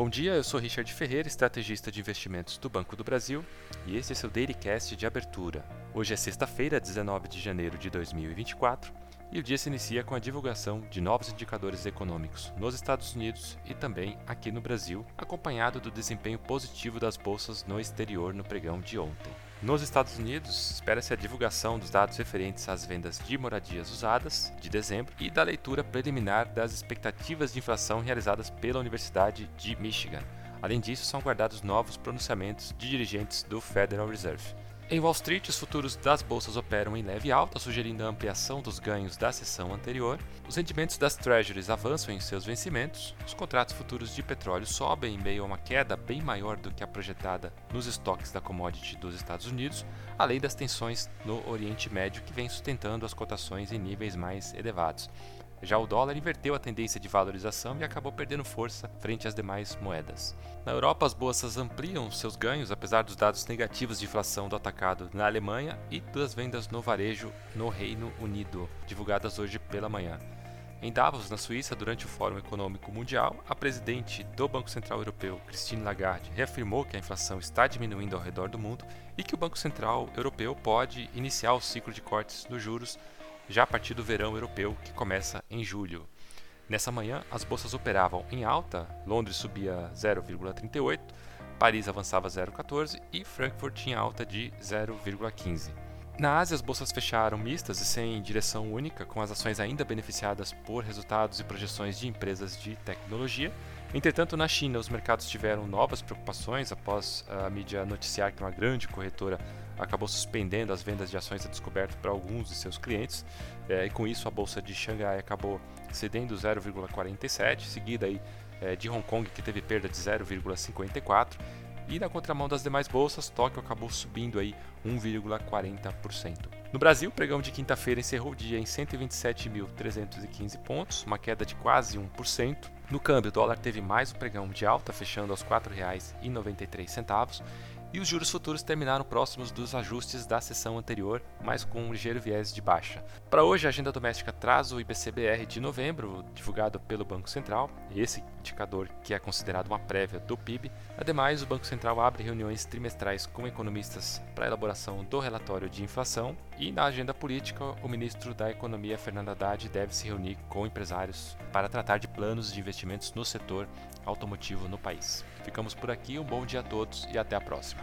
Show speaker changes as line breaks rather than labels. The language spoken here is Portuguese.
Bom dia, eu sou Richard Ferreira, estrategista de investimentos do Banco do Brasil, e esse é seu Dailycast de abertura. Hoje é sexta-feira, 19 de janeiro de 2024, e o dia se inicia com a divulgação de novos indicadores econômicos nos Estados Unidos e também aqui no Brasil, acompanhado do desempenho positivo das bolsas no exterior no pregão de ontem. Nos Estados Unidos, espera-se a divulgação dos dados referentes às vendas de moradias usadas de dezembro e da leitura preliminar das expectativas de inflação realizadas pela Universidade de Michigan. Além disso, são guardados novos pronunciamentos de dirigentes do Federal Reserve. Em Wall Street, os futuros das bolsas operam em leve alta, sugerindo a ampliação dos ganhos da sessão anterior. Os rendimentos das treasuries avançam em seus vencimentos. Os contratos futuros de petróleo sobem em meio a uma queda bem maior do que a projetada nos estoques da commodity dos Estados Unidos, além das tensões no Oriente Médio que vem sustentando as cotações em níveis mais elevados. Já o dólar inverteu a tendência de valorização e acabou perdendo força frente às demais moedas. Na Europa, as bolsas ampliam seus ganhos, apesar dos dados negativos de inflação do atacado na Alemanha e das vendas no varejo no Reino Unido, divulgadas hoje pela manhã. Em Davos, na Suíça, durante o Fórum Econômico Mundial, a presidente do Banco Central Europeu, Christine Lagarde, reafirmou que a inflação está diminuindo ao redor do mundo e que o Banco Central Europeu pode iniciar o ciclo de cortes nos juros já a partir do verão europeu, que começa em julho. Nessa manhã, as bolsas operavam em alta, Londres subia 0,38, Paris avançava 0,14 e Frankfurt tinha alta de 0,15. Na Ásia, as bolsas fecharam mistas e sem direção única, com as ações ainda beneficiadas por resultados e projeções de empresas de tecnologia. Entretanto, na China, os mercados tiveram novas preocupações após a mídia noticiar que uma grande corretora acabou suspendendo as vendas de ações a descoberto para alguns de seus clientes, é, e com isso a bolsa de Xangai acabou cedendo 0,47, seguida aí é, de Hong Kong que teve perda de 0,54 e na contramão das demais bolsas, Tóquio acabou subindo aí 1,40%. No Brasil, o pregão de quinta-feira encerrou o dia em 127.315 pontos, uma queda de quase 1%. No câmbio, o dólar teve mais um pregão de alta, fechando aos R$ 4,93 e os juros futuros terminaram próximos dos ajustes da sessão anterior, mas com um ligeiro viés de baixa. Para hoje, a agenda doméstica traz o IBCBR de novembro, divulgado pelo Banco Central, esse indicador que é considerado uma prévia do PIB. Ademais, o Banco Central abre reuniões trimestrais com economistas para a elaboração do relatório de inflação e na agenda política, o ministro da Economia, Fernando Haddad, deve se reunir com empresários para tratar de planos de investimentos no setor automotivo no país. Ficamos por aqui, um bom dia a todos e até a próxima.